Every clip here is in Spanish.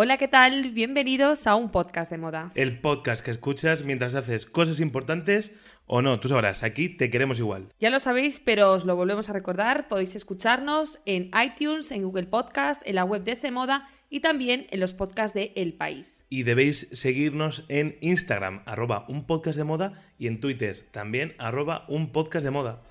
Hola, ¿qué tal? Bienvenidos a un podcast de moda. El podcast que escuchas mientras haces cosas importantes o no, tú sabrás, aquí te queremos igual. Ya lo sabéis, pero os lo volvemos a recordar. Podéis escucharnos en iTunes, en Google Podcast, en la web de ese moda y también en los podcasts de El País. Y debéis seguirnos en Instagram, arroba un podcast de moda, y en Twitter, también arroba un podcast de moda.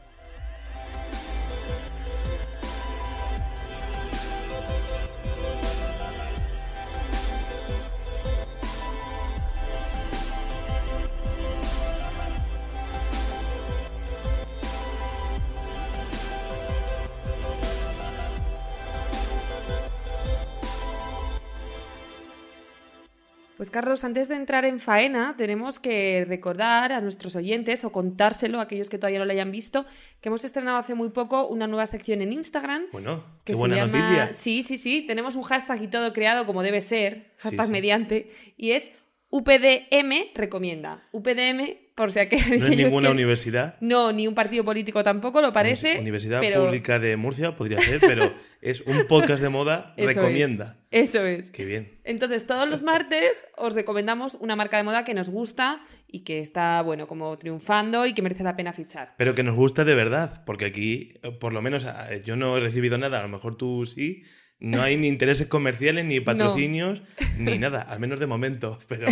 Pues Carlos, antes de entrar en faena, tenemos que recordar a nuestros oyentes o contárselo a aquellos que todavía no lo hayan visto, que hemos estrenado hace muy poco una nueva sección en Instagram. Bueno, que qué se buena llama- noticia. Sí, sí, sí. Tenemos un hashtag y todo creado como debe ser, hashtag sí. mediante, y es UPDM recomienda. UPDM, por si aquellos No es ninguna que- universidad. No, ni un partido político tampoco lo parece. Universidad pero Pública de Murcia podría ser, pero es un podcast de moda, eso recomienda. es, Eso es. Qué bien. Entonces, todos los martes os recomendamos una marca de moda que nos gusta y que está, bueno, como triunfando y que merece la pena fichar. Pero que nos gusta de verdad, porque aquí, eh, por lo menos, yo no he recibido nada, a lo mejor tú sí. No hay ni intereses comerciales, ni patrocinios, ni nada, al menos de momento. Pero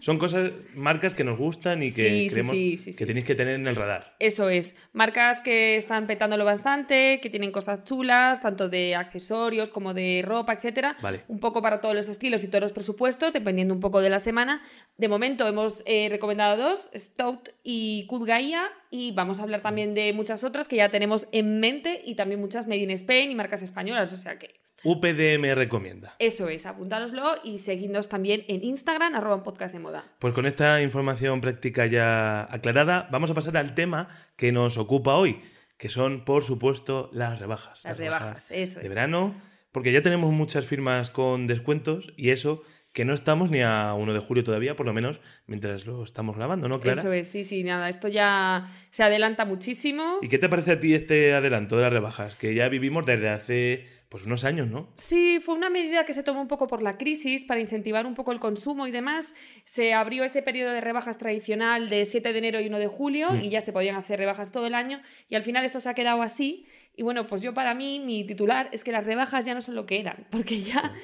son cosas, marcas que nos gustan y que Sí, creemos sí, sí, sí. que tenéis que tener en el radar. Eso es, marcas que están petándolo bastante, que tienen cosas chulas, tanto de accesorios como de ropa, etcétera. Vale. Un poco para todos los estilos y todos los presupuestos, dependiendo un poco de la semana. De momento hemos eh, recomendado dos, Stout y Good Gaia, y vamos a hablar también de muchas otras que ya tenemos en mente y también muchas made in Spain y marcas españolas, o sea que UPDM recomienda. eso es, apuntároslo y seguidnos también en Instagram, arroba un podcast de moda. Pues con esta información práctica ya aclarada, vamos a pasar al tema que nos ocupa hoy, que son, por supuesto, las rebajas. Las rebajas, eso de es. verano, porque ya tenemos muchas firmas con descuentos y eso que no estamos ni a 1 de julio todavía, por lo menos mientras lo estamos grabando, ¿no, Clara? Eso es, sí, sí, nada, esto ya se adelanta muchísimo. ¿Y qué te parece a ti este adelanto de las rebajas? Que ya vivimos desde hace pues unos años, ¿no? Sí, fue una medida que se tomó un poco por la crisis para incentivar un poco el consumo y demás. Se abrió ese periodo de rebajas tradicional de 7 de enero y 1 de julio Mm. y ya se podían hacer rebajas todo el año y al final esto se ha quedado así. Y bueno, pues yo para mí, mi titular es que las rebajas ya no son lo que eran, porque ya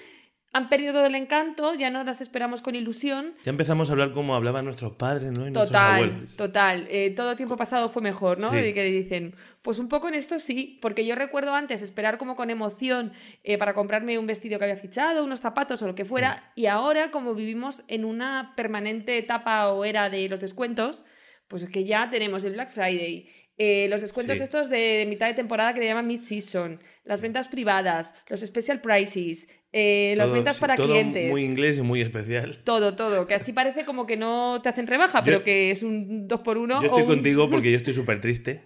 han perdido todo el encanto, ya no las esperamos con ilusión. Ya empezamos a hablar como hablaban nuestros padres, ¿no? Y nuestros Total, abuelos. total. Eh, todo tiempo pasado fue mejor, ¿no? Sí. Y que dicen, pues un poco en esto sí, porque yo recuerdo antes esperar como con emoción eh, para comprarme un vestido que había fichado, unos zapatos o lo que fuera, y ahora como vivimos en una permanente etapa o era de los descuentos, pues es que ya tenemos el Black Friday. Eh, los descuentos Sí. estos de, mitad de temporada que le llaman mid-season, las ventas privadas, los special prices, eh, las ventas sí, para todo clientes. Muy inglés y muy especial. Todo, todo. Que así parece como que no te hacen rebaja, Yo- pero que es un 2 por 1 Yo estoy contigo porque yo estoy súper triste.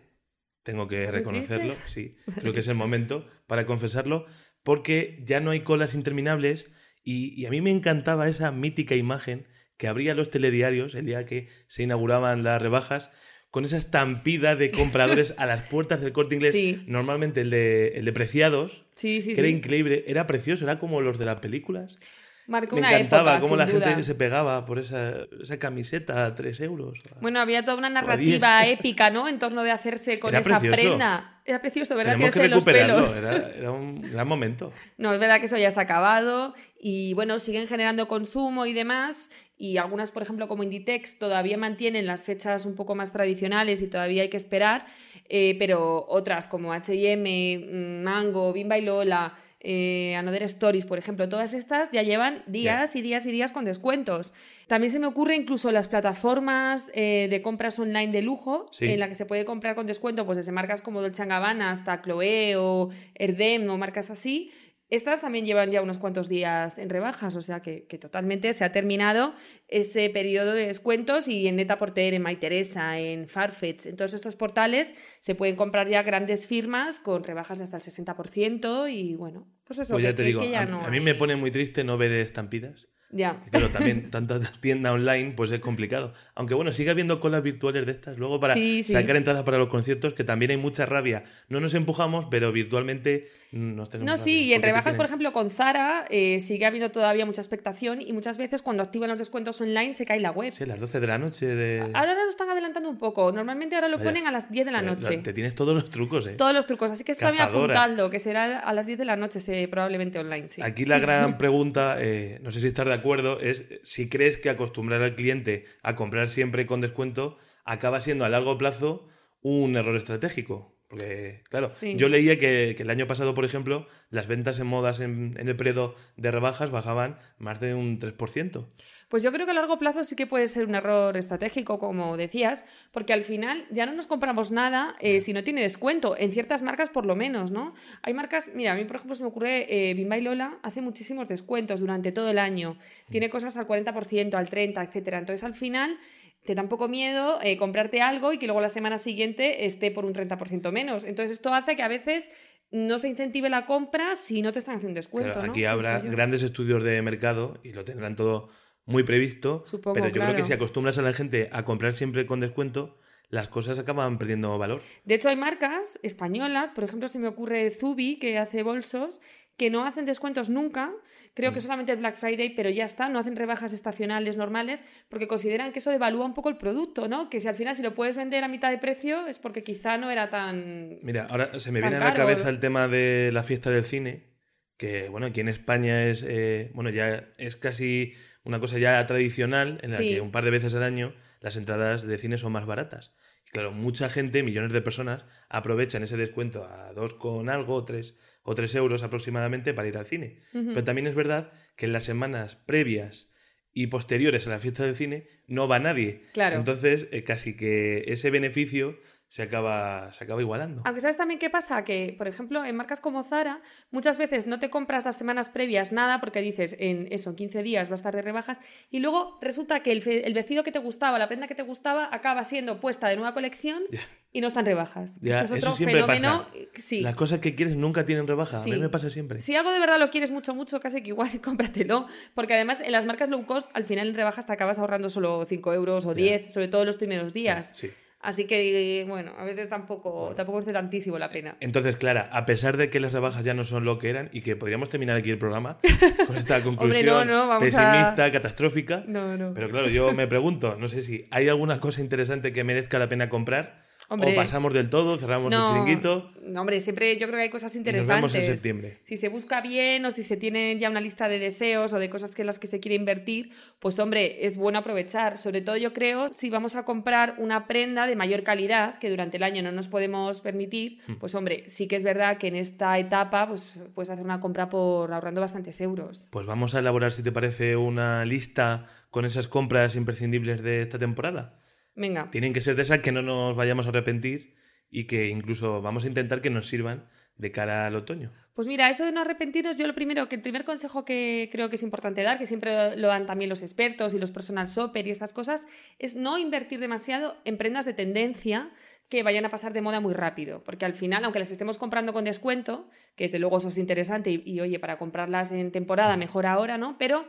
Tengo que ¿Muy reconocerlo, sí. Creo que es el momento para confesarlo, porque ya no hay colas interminables y, y a mí me encantaba esa mítica imagen que abría los telediarios el día que se inauguraban las rebajas, con esa estampida de compradores a las puertas del corte inglés, Sí. normalmente el de, el de Preciados, Sí, sí, que era increíble, era precioso, era como los de las películas. Marcó Me una encantaba época, cómo la duda. gente se pegaba por esa, esa camiseta a 3 euros. Bueno, había toda una a narrativa 10. épica, ¿no? En torno de hacerse con Era esa precioso. prenda. Era precioso, ¿verdad? Tenemos que de los pelos. era, era un gran momento. No, es verdad que eso ya se ha acabado y bueno, siguen generando consumo y demás y algunas, por ejemplo, como Inditex, todavía mantienen las fechas un poco más tradicionales y todavía hay que esperar, eh, pero otras como H&M, Mango, Bimba y Lola, eh, Another Stories, por ejemplo, todas estas ya llevan días y días y días con descuentos. También se me ocurre incluso las plataformas eh, de compras online de lujo, Sí. en la que se puede comprar con descuento, pues desde marcas como Dolce Gabbana hasta Chloé o Erdem o marcas así, Estas también llevan ya unos cuantos días en rebajas, o sea que, totalmente se ha terminado ese periodo de descuentos y en Netaporter, en Maiteresa, en Farfetch, en todos estos portales se pueden comprar ya grandes firmas con rebajas de hasta el 60% y bueno, pues eso. Pues ya te digo, a, mí me pone muy triste no ver estampidas ya. Pero también tanta tienda online, pues es complicado. Aunque bueno, sigue habiendo colas virtuales de estas. Luego para sacar entradas para los conciertos, que también hay mucha rabia. No nos empujamos, pero virtualmente nos tenemos. No, sí, y en rebajas, por ejemplo, con Zara eh, sigue habiendo todavía mucha expectación y muchas veces cuando activan los descuentos online se cae la web. Sí, a las 12 de la noche. De... Ahora lo están adelantando un poco. Normalmente ahora lo ponen a las 10 de la noche. Te tienes todos los trucos, ¿eh? Todos los trucos. Así que bien apuntando, que será a las 10 de la noche, probablemente online. Sí. Aquí la gran pregunta, eh, no sé si estás de acuerdo, es si crees que acostumbrar al cliente a comprar siempre con descuento acaba siendo a largo plazo un error estratégico. Porque, claro, yo leía que, el año pasado, por ejemplo, las ventas en modas en, el periodo de rebajas bajaban más de un 3%. Pues yo creo que a largo plazo sí que puede ser un error estratégico, como decías, porque al final ya no nos compramos nada eh, si no tiene descuento, en ciertas marcas por lo menos, ¿no? Hay marcas, mira, a mí por ejemplo se me ocurre, eh, Bimba y Lola hace muchísimos descuentos durante todo el año, tiene cosas al 40%, al 30%, etcétera. Entonces al final te da un poco miedo eh, comprarte algo y que luego la semana siguiente esté por un 30% menos. Entonces esto hace que a veces no se incentive la compra si no te están haciendo descuento. Aquí habrá grandes estudios de mercado y lo tendrán todo muy previsto, pero yo creo que si acostumbras a la gente a comprar siempre con descuento, las cosas acaban perdiendo valor. De hecho, hay marcas españolas, por ejemplo, se me ocurre Zubi, que hace bolsos, que no hacen descuentos nunca, creo que mm. solamente el Black Friday, pero ya está, no hacen rebajas estacionales normales, porque consideran que eso devalúa un poco el producto, ¿no? Que si al final si lo puedes vender a mitad de precio es porque quizá no era tan... Mira, ahora se me viene a la cabeza el tema de la fiesta del cine, que bueno, aquí en España es, eh, bueno, ya es casi una cosa ya tradicional en la que un par de veces al año las entradas de cine son más baratas. Y claro, mucha gente, millones de personas, aprovechan ese descuento a dos con algo, tres o tres euros aproximadamente para ir al cine. Pero también es verdad que en las semanas previas y posteriores a la fiesta del cine no va nadie. Claro. Entonces, eh, casi que ese beneficio se acaba, se acaba igualando. Aunque sabes también qué pasa, que por ejemplo en marcas como Zara muchas veces no te compras las semanas previas nada porque dices en eso, en 15 días va a estar de rebajas y luego resulta que el, vestido que te gustaba, la prenda que te gustaba acaba siendo puesta de nueva colección y no están rebajas. Ya, es otro fenómeno. Sí. Las cosas que quieres nunca tienen rebaja, a mí me pasa siempre. Si algo de verdad lo quieres mucho, mucho, casi que igual cómpratelo, porque además en las marcas low cost al final en rebajas te acabas ahorrando solo 5 euros o 10, sobre todo en los primeros días. Sí. Así que, bueno, a veces tampoco, tampoco hace tantísimo la pena. Entonces, Clara, a pesar de que las rebajas ya no son lo que eran y que podríamos terminar aquí el programa con esta conclusión pesimista, catastrófica. No. Pero claro, yo me pregunto, no sé si hay alguna cosa interesante que merezca la pena comprar o pasamos del todo, cerramos el chiringuito. No, hombre, siempre yo creo que hay cosas interesantes. nos vemos en septiembre. Si se busca bien o si se tiene ya una lista de deseos o de cosas en las que se quiere invertir, pues hombre, es bueno aprovechar. Sobre todo yo creo, si vamos a comprar una prenda de mayor calidad, que durante el año no nos podemos permitir, hmm. pues hombre, sí que es verdad que en esta etapa pues puedes hacer una compra por ahorrando bastantes euros. Pues vamos a elaborar, si te parece, una lista con esas compras imprescindibles de esta temporada. Venga. Tienen que ser de esas que no nos vayamos a arrepentir y que incluso vamos a intentar que nos sirvan de cara al otoño. Pues mira, eso de no arrepentirnos, yo lo primero, que el primer consejo que creo que es importante dar, que siempre lo dan también los expertos y los personal shopper y estas cosas, es no invertir demasiado en prendas de tendencia que vayan a pasar de moda muy rápido, porque al final, aunque las estemos comprando con descuento, que desde luego eso es interesante y, y oye, para comprarlas en temporada mejor ahora, ¿no? Pero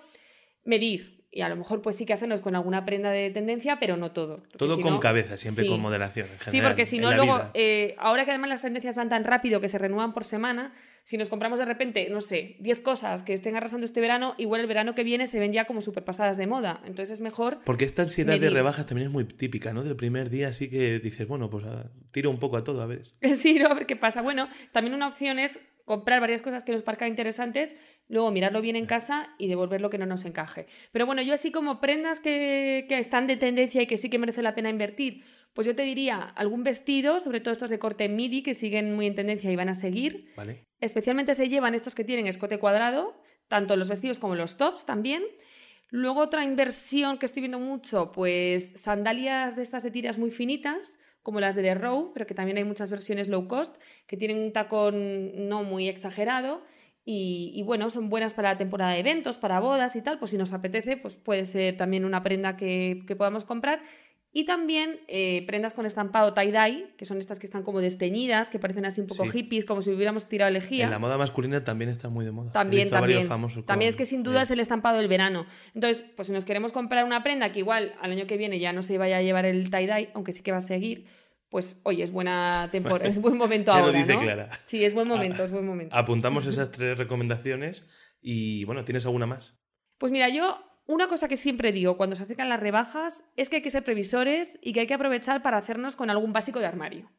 medir, y a lo mejor pues sí que hacernos con alguna prenda de tendencia, pero no todo. Todo con cabeza, siempre con moderación. sí, porque si no, luego, eh, ahora que además las tendencias van tan rápido que se renuevan por semana, si nos compramos de repente, no sé, 10 cosas que estén arrasando este verano, igual el verano que viene se ven ya como súper pasadas de moda. Entonces es mejor. Porque esta ansiedad de rebajas también es muy típica, ¿no? Del primer día, así que dices, bueno, pues ah, tiro un poco a todo, a ver. sí, no, a ver qué pasa. Bueno, también una opción es comprar varias cosas que nos parezcan interesantes, luego mirarlo bien en casa y devolver lo que no nos encaje. Pero bueno, yo así como prendas que, están de tendencia y que sí que merece la pena invertir, pues yo te diría algún vestido, sobre todo estos de corte midi que siguen muy en tendencia y van a seguir. Especialmente se llevan estos que tienen escote cuadrado, tanto los vestidos como los tops también. Luego otra inversión que estoy viendo mucho, pues sandalias de estas de tiras muy finitas, como las de The Row, pero que también hay muchas versiones low cost que tienen un tacón no muy exagerado Y, bueno, son buenas para la temporada de eventos, para bodas y tal, pues si nos apetece, pues puede ser también una prenda que, que podamos comprar. Y también eh, prendas con estampado tie-dye, que son estas que están como desteñidas, que parecen así un poco Sí. hippies, como si hubiéramos tirado lejía. En la moda masculina también está muy de moda. También, también. famosos También con- es que sin duda es el estampado del verano. Entonces, pues si nos queremos comprar una prenda que igual al año que viene ya no se vaya a llevar el tie-dye, aunque sí que va a seguir, pues oye, es buena temporada, es buen momento Ya lo ahora, dice ¿no? Clara. Sí, es buen momento, es buen momento. Apuntamos esas tres recomendaciones y bueno, ¿tienes alguna más? Pues mira, yo una cosa que siempre digo cuando se acercan las rebajas es que hay que ser previsores y que hay que aprovechar para hacernos con algún básico de armario.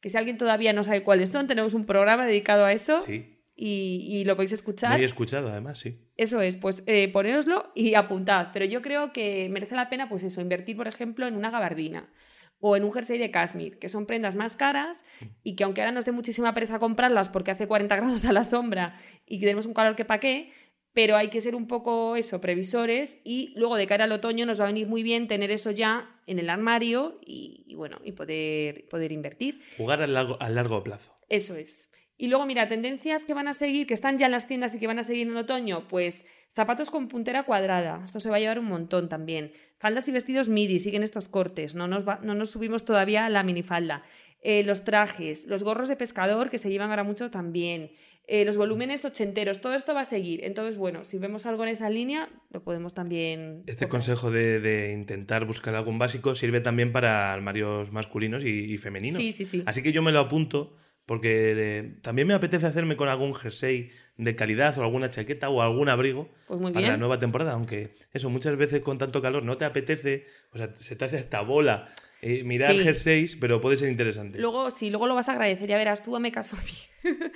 Que si alguien todavía no sabe cuáles son, tenemos un programa dedicado a eso Sí. y, y lo podéis escuchar. Muy escuchado, además, sí. Eso es, pues eh, ponéroslo y apuntad. Pero yo creo que merece la pena, pues eso, invertir, por ejemplo, en una gabardina o en un jersey de cashmere, que son prendas más caras y que aunque ahora nos dé muchísima pereza comprarlas porque hace 40 grados a la sombra y que tenemos un calor que pa' qué, pero hay que ser un poco eso, previsores y luego de cara al otoño nos va a venir muy bien tener eso ya en el armario y, y bueno, y poder, poder invertir. Jugar a largo, a largo plazo. Eso es. Y luego, mira, tendencias que van a seguir, que están ya en las tiendas y que van a seguir en otoño, pues zapatos con puntera cuadrada, esto se va a llevar un montón también. Faldas y vestidos midi, siguen estos cortes, no nos, va- no nos subimos todavía a la minifalda. Eh, los trajes, los gorros de pescador, que se llevan ahora mucho también. Eh, los volúmenes ochenteros, todo esto va a seguir. Entonces, bueno, si vemos algo en esa línea, lo podemos también... Este consejo de, de intentar buscar algún básico sirve también para armarios masculinos y, y femeninos. Sí, sí, sí. Así que yo me lo apunto porque de- también me apetece hacerme con algún jersey de calidad o alguna chaqueta o algún abrigo Pues muy para la nueva temporada, aunque eso muchas veces con tanto calor no te apetece, o sea, se te hace esta bola eh, mirar Sí. jerseys, pero puede ser interesante. Luego, sí, luego lo vas a agradecer, ya verás, tú me caso a mí.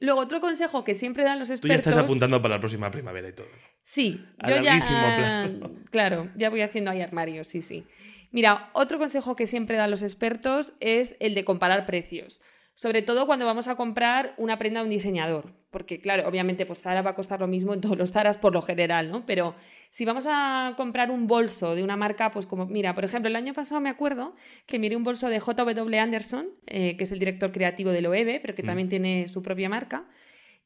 luego, otro consejo que siempre dan los Tú expertos... ya estás apuntando para la próxima primavera y todo. Sí, A yo ya... plazo. Claro, ya voy haciendo ahí armarios, sí, sí. Mira, otro consejo que siempre dan los expertos es el de comparar precios. Sobre todo cuando vamos a comprar una prenda de un diseñador. Porque, claro, obviamente, pues Zara va a costar lo mismo en todos los Zaras por lo general, ¿no? Pero si vamos a comprar un bolso de una marca, pues como, mira, por ejemplo, el año pasado me acuerdo que miré un bolso de JW Anderson, eh, que es el director creativo de Loewe, pero que Mm. también tiene su propia marca.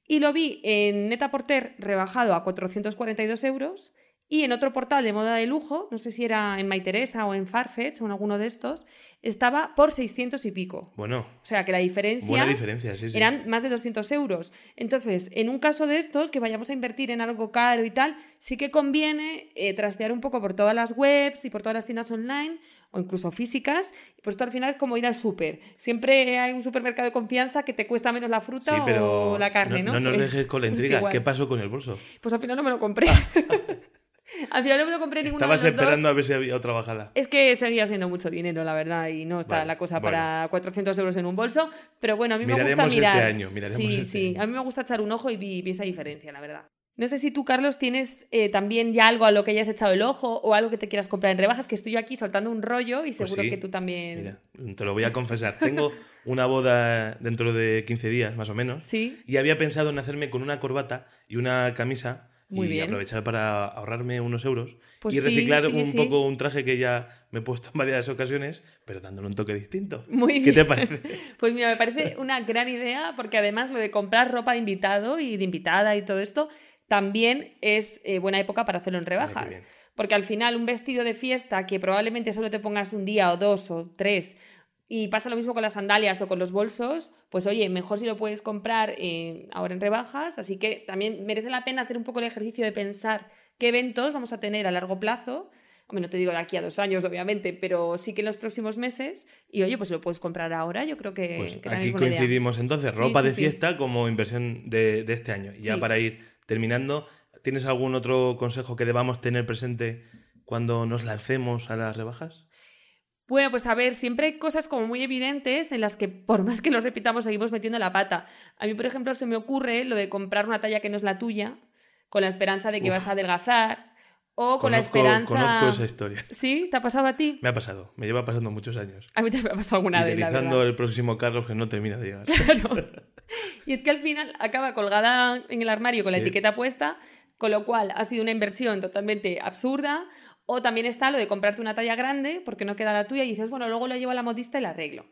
Y lo vi en Neta Porter rebajado a 442 euros y en otro portal de moda de lujo, no sé si era en Maiteresa o en Farfetch o en alguno de estos, estaba por 600 y pico. Bueno, O sea que la diferencia, buena diferencia, sí, sí. eran más de 200 euros. Entonces, en un caso de estos, que vayamos a invertir en algo caro y tal, sí que conviene eh, trastear un poco por todas las webs y por todas las tiendas online o incluso físicas. Pues esto al final es como ir al súper. Siempre hay un supermercado de confianza que te cuesta menos la fruta Sí, pero o la carne, ¿no? no, nos Pues- dejes con la intriga. ¿Qué pasó con el bolso? Pues al final no me lo compré. al final no me lo compré ninguno Estabas de los esperando dos. a ver si había otra bajada. Es que seguía siendo mucho dinero, la verdad, y no está Vale, la cosa bueno. para 400 euros en un bolso. Pero bueno, a mí me gusta este mirar. año, miraremos sí, este sí, año. a mí me gusta echar un ojo y vi, vi esa diferencia, la verdad. No sé si tú, Carlos, tienes eh, también ya algo a lo que hayas echado el ojo o algo que te quieras comprar en rebajas, que estoy yo aquí soltando un rollo y Pues seguro sí. que tú también. Mira, te lo voy a confesar. Tengo una boda dentro de 15 días, más o menos. Sí, Y había pensado en hacerme con una corbata y una camisa Muy y bien. aprovechar para ahorrarme unos euros Pues y reciclar sí, un sí. poco un traje que ya me he puesto en varias ocasiones, pero dándole un toque distinto. muy bien. ¿Qué te parece? Pues mira, me parece una gran idea porque además lo de comprar ropa de invitado y de invitada y todo esto también es eh, buena época para hacerlo en rebajas. Porque al final un vestido de fiesta que probablemente solo te pongas un día o dos o tres y pasa lo mismo con las sandalias o con los bolsos, pues oye, mejor si lo puedes comprar eh, ahora en rebajas. Así que también merece la pena hacer un poco el ejercicio de pensar qué eventos vamos a tener a largo plazo. Hombre, no te digo de aquí a dos años, obviamente, pero sí que en los próximos meses. Y oye, pues lo puedes comprar ahora. Yo creo que, Pues que aquí idea. coincidimos entonces, ropa sí, de sí. fiesta como inversión de, de este año. Y ya para ir terminando, ¿tienes algún otro consejo que debamos tener presente cuando nos lancemos a las rebajas? Bueno, pues a ver, siempre hay cosas como muy evidentes en las que por más que lo repitamos seguimos metiendo la pata. A mí, por ejemplo, se me ocurre lo de comprar una talla que no es la tuya, con la esperanza de que Uf. vas a adelgazar, o con la esperanza... conozco esa historia. ¿Sí? ¿Te ha pasado a ti? Me ha pasado, me lleva pasando muchos años. A mí también me ha pasado alguna vez, Idealizando el próximo Carlos que no termina de llegar. Claro. Y es que al final acaba colgada en el armario con la etiqueta puesta, Con lo cual ha sido una inversión totalmente absurda. O también está lo de comprarte una talla grande porque no queda la tuya y dices, bueno, luego lo llevo a la modista y la arreglo.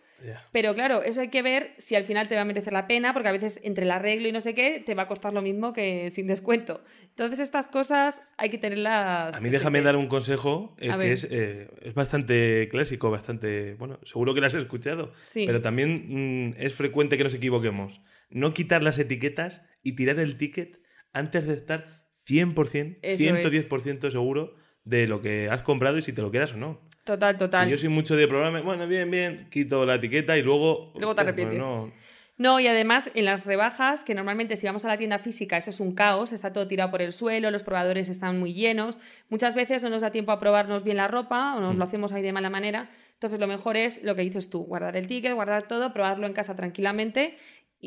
Pero claro, eso hay que ver si al final te va a merecer la pena, porque a veces entre el arreglo y no sé qué te va a costar lo mismo que sin descuento. Entonces estas cosas hay que tenerlas. A mí déjame dar un consejo eh, que es, eh, es bastante clásico, bastante... Bueno, seguro que lo has escuchado, Sí. pero también mm, es frecuente que nos equivoquemos. No quitar las etiquetas y tirar el ticket antes de estar 100%, Eso 110% seguro de lo que has comprado y si te lo quedas o no. Total, total. Yo soy mucho de programa, bueno, bien, bien, quito la etiqueta y luego... Luego te arrepientes. no. No, y además en las rebajas, que normalmente si vamos a la tienda física eso es un caos, está todo tirado por el suelo, los probadores están muy llenos, muchas veces no nos da tiempo a probarnos bien la ropa o nos Mm. lo hacemos ahí de mala manera, entonces lo mejor es lo que dices tú, guardar el ticket, guardar todo, probarlo en casa tranquilamente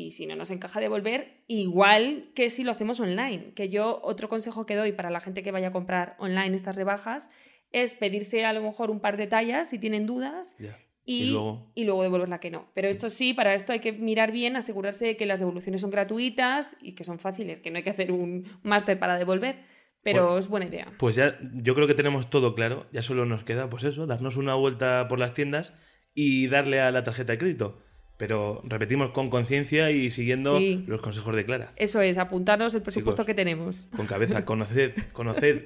y si no nos encaja devolver, igual que si lo hacemos online, que yo otro consejo que doy para la gente que vaya a comprar online estas rebajas es pedirse a lo mejor un par de tallas si tienen dudas y, Y luego- y luego devolver la que no. Pero esto sí, para esto hay que mirar bien, asegurarse de que las devoluciones son gratuitas y que son fáciles, que no hay que hacer un máster para devolver. Pero Bueno. es buena idea. Pues ya, yo creo que tenemos todo claro. Ya solo nos queda, pues eso, darnos una vuelta por las tiendas y darle a la tarjeta de crédito. Pero repetimos con conciencia y siguiendo Sí. los consejos de Clara. Eso es, apuntarnos el presupuesto Chicos. que tenemos. Con cabeza, conoced, conoced.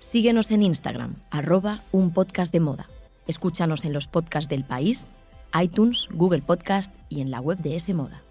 Síguenos en Instagram, arroba un podcast de moda. Escúchanos en los podcasts del país, iTunes, Google Podcast y en la web de S Moda.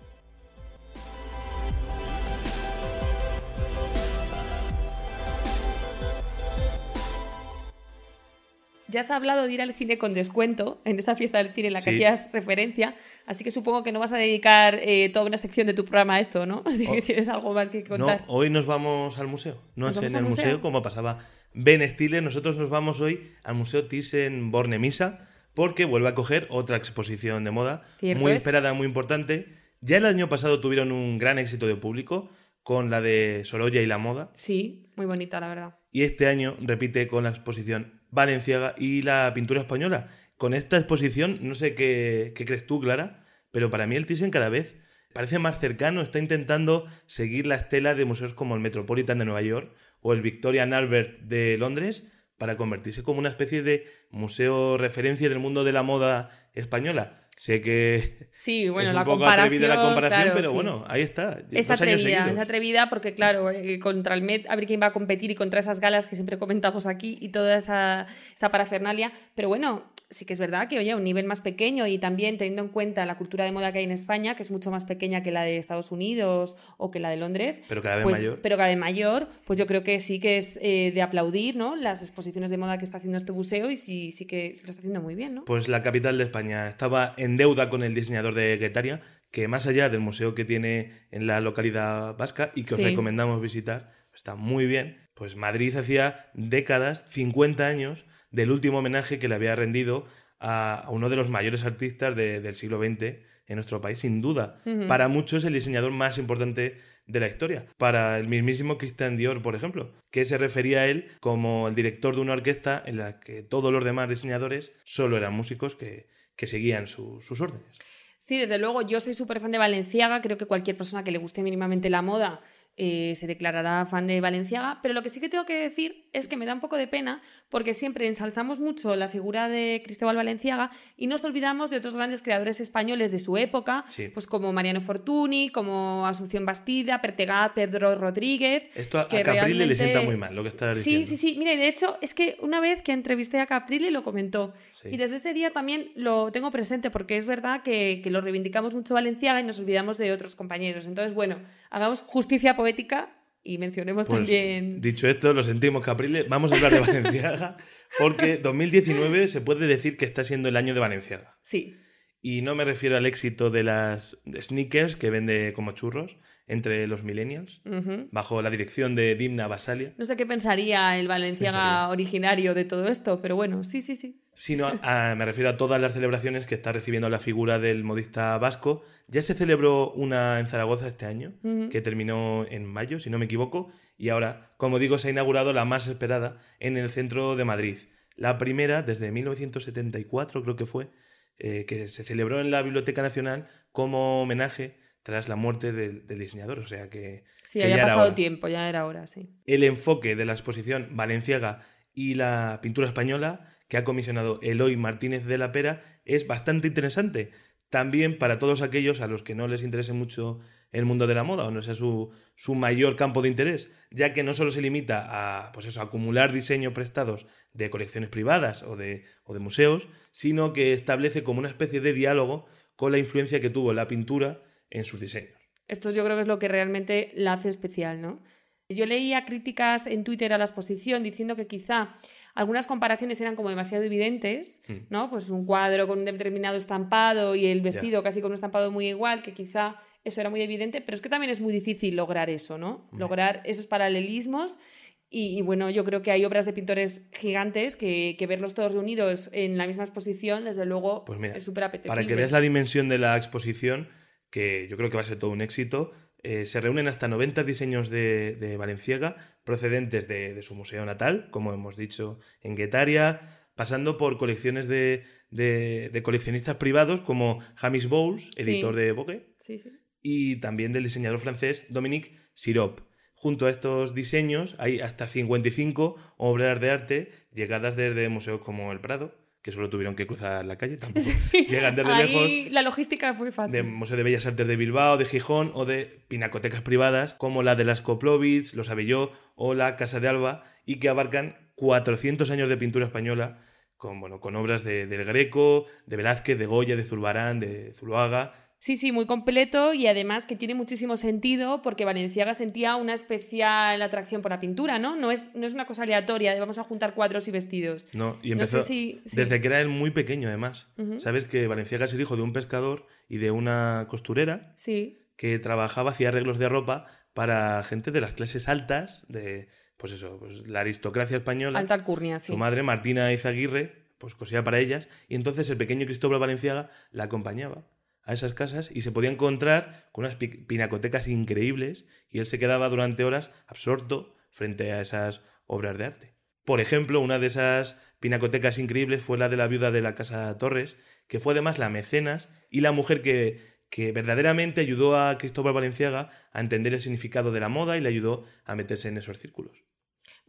Ya has hablado de ir al cine con descuento en esta fiesta del cine en la que Sí. hacías referencia, así que supongo que no vas a dedicar eh, toda una sección de tu programa a esto, ¿no? Así que Oh. tienes algo más que No, contar. hoy nos vamos al museo. No ¿Nos es en el museo? museo? como pasaba Ben Stiller. Nosotros nos vamos hoy al Museo Thyssen-Bornemisza porque vuelve a coger otra exposición de moda muy es. esperada, muy importante. Ya el año pasado tuvieron un gran éxito de público con la de Sorolla y la moda. Sí, muy bonita, la verdad. Y este año repite con la exposición Valenciaga y la pintura española. Con esta exposición, no sé qué, qué crees tú, Clara, pero para mí el Thyssen cada vez parece más cercano, está intentando seguir la estela de museos como el Metropolitan de Nueva York o el Victoria and Albert de Londres para convertirse como una especie de museo referencia del mundo de la moda española. Sé que Sí, bueno, es un la poco atrevida la comparación, claro, pero sí. bueno, ahí está. Es atrevida, es atrevida porque, claro, eh, contra el Met, a ver quién va a competir y contra esas galas que siempre comentamos aquí y toda esa, esa parafernalia. Pero bueno, sí que es verdad que, oye, a un nivel más pequeño y también teniendo en cuenta la cultura de moda que hay en España, que es mucho más pequeña que la de Estados Unidos o que la de Londres. Pero cada vez pues, mayor. Pero cada vez mayor, pues yo creo que sí que es eh, de aplaudir, ¿no? Las exposiciones de moda que está haciendo este museo y sí, sí que se lo está haciendo muy bien, ¿no? Pues la capital de España estaba en deuda con el diseñador de Guetaria, que más allá del museo que tiene en la localidad vasca y que os Sí. recomendamos visitar, está muy bien. Pues Madrid hacía décadas, 50 años, del último homenaje que le había rendido a, a uno de los mayores artistas de- del siglo XX en nuestro país, sin duda. Para muchos el diseñador más importante de la historia. Para el mismísimo Christian Dior, por ejemplo, que se refería a él como el director de una orquesta en la que todos los demás diseñadores solo eran músicos que, que seguían su- sus órdenes. Sí, desde luego, yo soy súper fan de Valenciaga, creo que cualquier persona que le guste mínimamente la moda eh, se declarará fan de Valenciaga, pero lo que sí que tengo que decir es que me da un poco de pena porque siempre ensalzamos mucho la figura de Cristóbal Valenciaga y nos olvidamos de otros grandes creadores españoles de su época, Sí. pues como Mariano Fortuny, como Asunción Bastida, Pertegá, Pedro Rodríguez. Esto a, a que Caprile le sienta muy mal lo que estás Sí, diciendo. sí, sí. Mira, y de hecho, es que una vez que entrevisté a Caprile lo comentó. Sí. Y desde ese día también lo tengo presente porque es verdad que, que lo reivindicamos mucho Valenciaga y nos olvidamos de otros compañeros. Entonces, bueno, hagamos justicia poética y mencionemos Pues, también. Dicho esto, lo sentimos, Caprile. Vamos a hablar de Valenciaga, porque 2019 se puede decir que está siendo el año de Valenciaga. Sí. Y no me refiero al éxito de las sneakers que vende como churros entre los millennials, Ujú. bajo la dirección de Dimna Basalia, No sé qué pensaría el Valenciaga Pensaría. originario de todo esto, pero bueno, sí, sí, sí. Sino a- me refiero a todas las celebraciones que está recibiendo la figura del modista vasco. Ya se celebró una en Zaragoza este año, que terminó en mayo, si no me equivoco, y ahora, como digo, se ha inaugurado la más esperada en el centro de Madrid. la primera desde 1974, creo que fue, eh, que se celebró en la Biblioteca Nacional como homenaje tras la muerte del, diseñador. O sea que. Sí, había pasado tiempo, ya era hora, sí. El enfoque de la exposición Valenciaga y la pintura española que ha comisionado Eloy Martínez de la Pera es bastante interesante. También para todos aquellos a los que no les interese mucho el mundo de la moda o no sea su, su mayor campo de interés, ya que no solo se limita a, pues eso, acumular diseños prestados de colecciones privadas o de, o de museos, sino que establece como una especie de diálogo con la influencia que tuvo la pintura en sus diseños. Esto yo creo que es lo que realmente la hace especial, ¿no? Yo leía críticas en Twitter a la exposición diciendo que quizá algunas comparaciones eran como demasiado evidentes, hmm. ¿no? Pues un cuadro con un determinado estampado y el vestido casi con un estampado muy igual, que quizá eso era muy evidente, pero es que también es muy difícil lograr eso, ¿no? Lograr esos paralelismos. Y, bueno, yo creo que hay obras de pintores gigantes que, verlos todos reunidos en la misma exposición, desde luego, pues es súper apetecible. Para que veas la dimensión de la exposición, que yo creo que va a ser todo un éxito, eh, se reúnen hasta 90 diseños de, de Valenciaga procedentes de, su museo natal, como hemos dicho, en Guetaria, pasando por colecciones de, coleccionistas privados como Hamish Bowles, editor de Vogue, y también del diseñador francés Dominique Sirop. Junto a estos diseños hay hasta 55 obras de arte llegadas desde museos como el Prado, que solo tuvieron que cruzar la calle, tampoco llegan desde lejos. La logística fue fácil. De Museo de Bellas Artes de Bilbao, de Gijón o de pinacotecas privadas como la de las Koplovitz, los Abelló o la Casa de Alba y que abarcan 400 años de pintura española con, bueno, con obras de, del Greco, de Velázquez, de Goya, de Zurbarán, de Zuloaga Sí, sí, muy completo y además que tiene muchísimo sentido porque Valenciaga sentía una especial atracción por la pintura, ¿no? No es, no es una cosa aleatoria de vamos a juntar cuadros y vestidos. No, y empezó desde que era él muy pequeño además. Sabes que Valenciaga es el hijo de un pescador y de una costurera sí. que trabajaba, hacía arreglos de ropa para gente de las clases altas, de pues eso, pues la aristocracia española. Alta alcurnia, sí. Su madre, Martina Izaguirre, pues cosía para ellas y entonces el pequeño Cristóbal Valenciaga la acompañaba a esas casas y se podía encontrar con unas pinacotecas increíbles y él se quedaba durante horas absorto frente a esas obras de arte. Por ejemplo, una de esas pinacotecas increíbles fue la de la viuda de la Casa Torres, que fue además la mecenas y la mujer que, que verdaderamente ayudó a Cristóbal Valenciaga a entender el significado de la moda y le ayudó a meterse en esos círculos.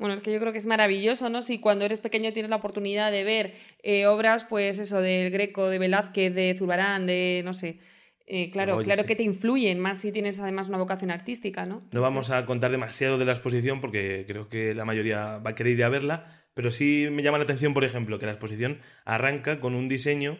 Bueno, es que yo creo que es maravilloso, ¿no? Si cuando eres pequeño tienes la oportunidad de ver eh, obras, pues eso, del Greco, de Velázquez, de Zurbarán, de, no sé, eh, claro, claro que te influyen, más si tienes además una vocación artística, ¿no? No vamos a contar demasiado de la exposición porque creo que la mayoría va a querer ir a verla, pero sí me llama la atención, por ejemplo, que la exposición arranca con un diseño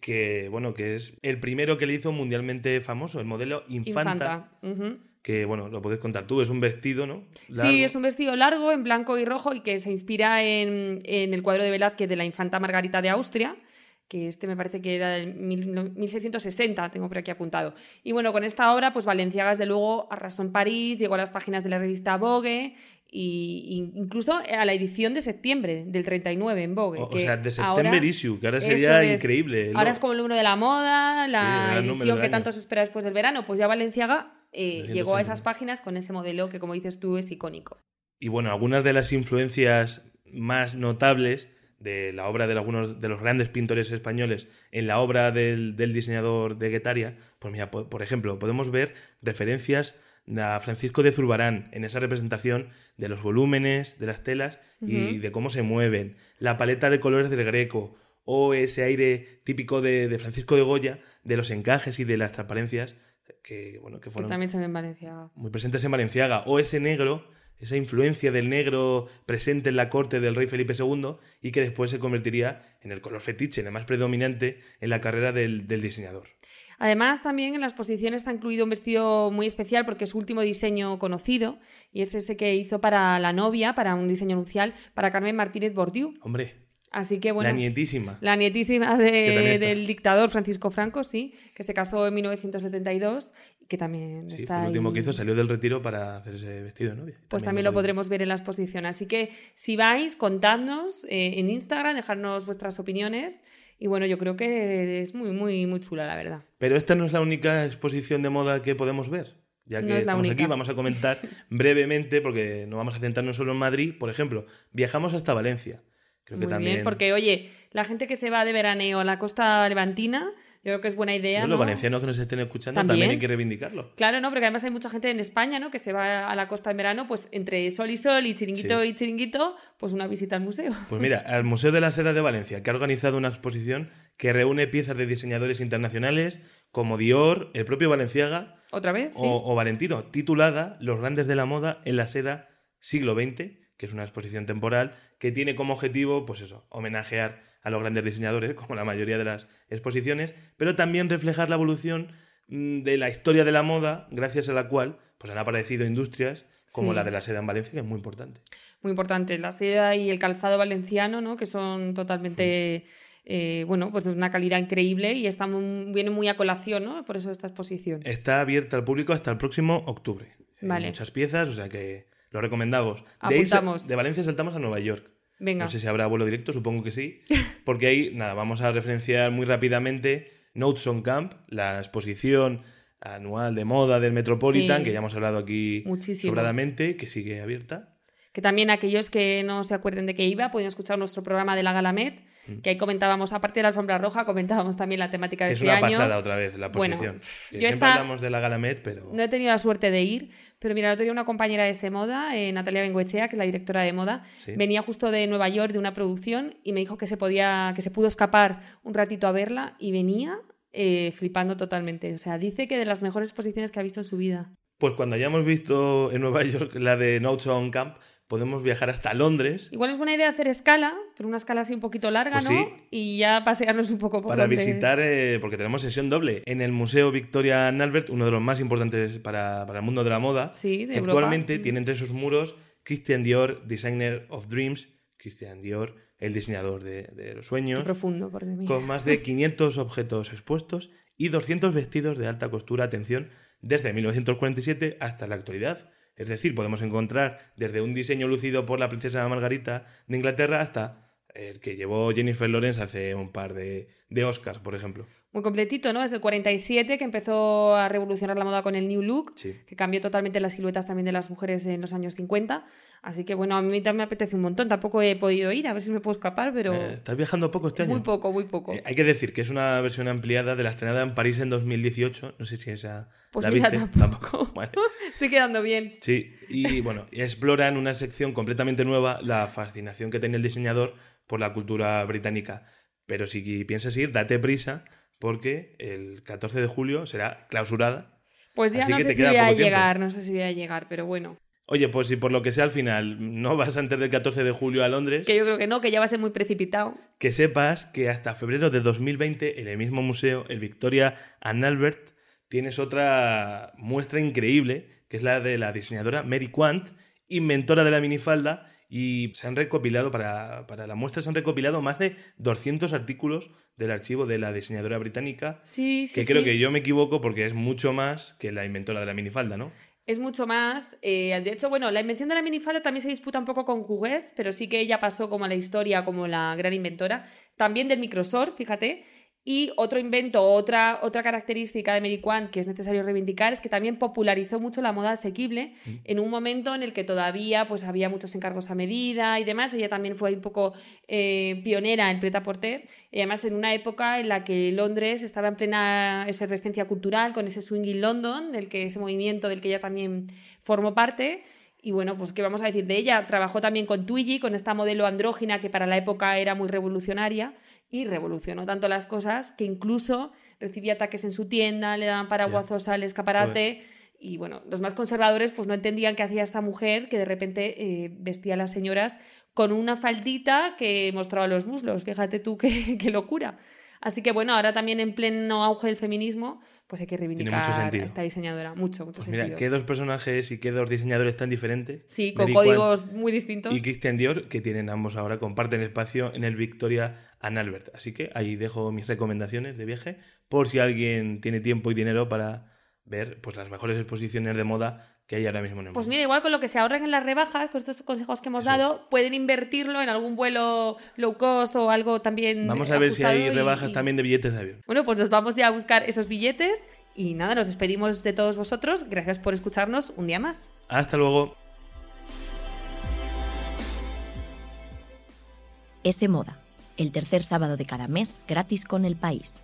que, bueno, que es el primero que le hizo mundialmente famoso, el modelo Infanta. Infanta que bueno, lo puedes contar tú, es un vestido, ¿no? Sí, es un vestido largo en blanco y rojo y que se inspira en, el cuadro de Velázquez de la infanta Margarita de Austria, que este me parece que era del 1660, tengo por aquí apuntado. Y bueno, con esta obra, pues Valenciaga desde luego arrasó en París, llegó a las páginas de la revista Vogue y, incluso a la edición de septiembre del 39 en Vogue. O, sea, de septiembre issue, que ahora sería increíble. Ahora es como el número de la moda, la edición que tanto se espera después del verano, pues ya Valenciaga eh, llegó a esas páginas con ese modelo que, como dices tú, es icónico. Y bueno, algunas de las influencias más notables de la obra de algunos de los grandes pintores españoles en la obra del, diseñador de Guetaria, pues mira, por, ejemplo, podemos ver referencias a Francisco de Zurbarán en esa representación de los volúmenes, de las telas y de cómo se mueven, la paleta de colores del Greco o ese aire típico de, de Francisco de Goya de los encajes y de las transparencias que, bueno, que fueron también se ven en Valenciaga. muy presentes en Valenciaga. O ese negro, esa influencia del negro presente en la corte del rey Felipe II y que después se convertiría en el color fetiche, en el más predominante en la carrera del, diseñador. Además, también en la exposición está incluido un vestido muy especial porque es su último diseño conocido y es ese que hizo para la novia, para un diseño nupcial, para Carmen Martínez Bordiú. Hombre, Así que bueno. La nietísima. La nietísima del dictador Francisco Franco, sí, que se casó en 1972 y que también sí, está. El último que hizo salió del retiro para hacer ese vestido de novia. Pues también, lo podremos ver en la exposición. Así que si vais, contadnos eh, en Instagram, dejarnos vuestras opiniones. Y bueno, yo creo que es muy, muy, muy chula, la verdad. Pero esta no es la única exposición de moda que podemos ver. Ya que estamos aquí, vamos a comentar brevemente, porque no vamos a centrarnos solo en Madrid. Por ejemplo, viajamos hasta Valencia Creo que Muy también. bien, porque oye, la gente que se va de veraneo a la costa levantina, yo creo que es buena Sí, idea. Los ¿no? valencianos que nos estén escuchando También. también hay que reivindicarlo. Claro, ¿no? Porque además hay mucha gente en España, ¿no? Que se va a la costa en verano, pues entre sol y sol y chiringuito Sí. y chiringuito, pues una visita al museo. Pues mira, al Museo de la Seda de Valencia, que ha organizado una exposición que reúne piezas de diseñadores internacionales como Dior, el propio Valenciaga ¿Otra vez? Sí. o, o Valentino, titulada Los grandes de la moda en la seda siglo XX, que es una exposición temporal que tiene como objetivo, pues eso, homenajear a los grandes diseñadores, como la mayoría de las exposiciones, pero también reflejar la evolución mm, de la historia de la moda, gracias a la cual pues han aparecido industrias como Sí. la de la seda en Valencia, que es muy importante. Muy importante. La seda y el calzado valenciano, ¿no? Que son totalmente, eh, bueno, pues de una calidad increíble y están muy- vienen muy a colación, ¿no? Por eso esta exposición. Está abierta al público hasta el próximo octubre. Hay Vale. muchas piezas, o sea que lo recomendamos. De, ahí sa- Apuntamos. de Valencia saltamos a Nueva York. Venga. No sé si habrá vuelo directo, supongo que sí. Porque ahí, nada, vamos a referenciar muy rápidamente Notes on Camp, la exposición anual de moda del Metropolitan, Sí. que ya hemos hablado aquí Muchísimo. sobradamente, que sigue abierta. Que también aquellos que no se acuerden de que iba pueden escuchar nuestro programa de la Galamet, que ahí comentábamos, aparte de la alfombra roja, comentábamos también la temática de Mm. Que es este una año. pasada otra vez la Bueno, exposición. Que yo siempre esta- hablamos de la Galamet, pero... No he tenido la suerte de ir, pero mira, el otro día una compañera de Semoda, eh, Natalia Bengoechea, que es la directora de moda, Sí. venía justo de Nueva York de una producción y me dijo que se podía, que se pudo escapar un ratito a verla y venía eh, flipando totalmente. O sea, dice que de las mejores exposiciones que ha visto en su vida. Pues cuando hayamos visto en Nueva York la de Notes on Camp, podemos viajar hasta Londres Igual es buena idea hacer escala, pero una escala así un poquito larga, Pues ¿no? sí. Y ya pasearnos un poco por para Londres. visitar, eh, porque tenemos sesión doble, en el Museo Victoria and Albert, uno de los más importantes para, para el mundo de la moda, Sí, de que Europa. actualmente Mm. tiene entre sus muros Christian Dior, Designer of Dreams, Christian Dior, el diseñador de, de los Qué sueños, profundo, por mí. con más de 500 objetos expuestos y 200 vestidos de alta costura, atención, desde 1947 hasta la actualidad. Es decir, podemos encontrar desde un diseño lucido por la princesa Margarita de Inglaterra hasta el que llevó Jennifer Lawrence hace un par de, de Oscars, por ejemplo. Muy completito, ¿no? Es el 47 que empezó a revolucionar la moda con el New Look. Sí. que cambió totalmente las siluetas también de las mujeres en los años 50. Así que bueno, a mí también me apetece un montón. Tampoco he podido ir, a ver si me puedo escapar, pero Eh, ¿Estás viajando poco este año? muy poco, muy poco. Eh, hay que decir que es una versión ampliada de la estrenada en París en 2018. No sé si esa pues la mira, viste. tampoco. Vale. Estoy quedando bien. Sí, y bueno, y explora en una sección completamente nueva la fascinación que tenía el diseñador por la cultura británica. Pero si piensas ir, date prisa, porque el 14 de julio será clausurada. Pues ya no sé si voy a tiempo. llegar, no sé si voy a llegar, pero bueno. Oye, pues si por lo que sea al final no vas antes del 14 de julio a Londres, Que yo creo que no, que ya va a ser muy precipitado. que sepas que hasta febrero de 2020 en el mismo museo, el Victoria and Albert, tienes otra muestra increíble, que es la de la diseñadora Mary Quant, inventora de la minifalda, y se han recopilado, para, para la muestra se han recopilado más de 200 artículos del archivo de la diseñadora británica, Sí, sí, que creo sí. que yo me equivoco porque es mucho más que la inventora de la minifalda, ¿no? Es mucho más. eh, de hecho, bueno, la invención de la minifalda también se disputa un poco con Hugues, pero sí que ella pasó como a la historia, como la gran inventora. También del microsor, fíjate. Y otro invento, otra, otra característica de Mary Quant que es necesario reivindicar es que también popularizó mucho la moda asequible Mm. en un momento en el que todavía pues, había muchos encargos a medida y demás. Ella también fue un poco eh, pionera en pret-à-porter y además en una época en la que Londres estaba en plena efervescencia cultural con ese swinging London, del que ese movimiento del que ella también formó parte. Y bueno, pues qué vamos a decir de ella. Trabajó también con Twiggy, con esta modelo andrógina que para la época era muy revolucionaria y revolucionó tanto las cosas que incluso recibía ataques en su tienda, le daban paraguazos al escaparate. Y bueno, los más conservadores pues no entendían qué hacía esta mujer que de repente eh, vestía a las señoras con una faldita que mostraba los muslos. Fíjate tú qué, qué locura. Así que bueno, ahora también en pleno auge del feminismo, pues hay que reivindicar mucho a esta diseñadora. Mucho, mucho Pues sentido. mira, qué dos personajes y qué dos diseñadores tan diferentes. Sí, con Mary códigos muy distintos. y Christian Dior, que tienen ambos ahora, comparten espacio en el Victoria and Albert. Así que ahí dejo mis recomendaciones de viaje por si alguien tiene tiempo y dinero para ver pues, las mejores exposiciones de moda que hay ahora mismo en el Pues mundo. mira, igual con lo que se ahorren en las rebajas, con estos consejos que hemos Eso dado, pueden invertirlo en algún vuelo low cost o algo también. Vamos a ver si hay y- rebajas y- también de billetes de avión. Bueno, pues nos vamos ya a buscar esos billetes y nada, nos despedimos de todos vosotros. Gracias por escucharnos un día más. Hasta luego. S Moda, el tercer sábado de cada mes gratis con el país.